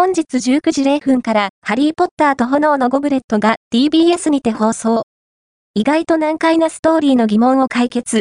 本日19時0分からハリーポッターと炎のゴブレットが TBS にて放送。意外と難解なストーリーの疑問を解決。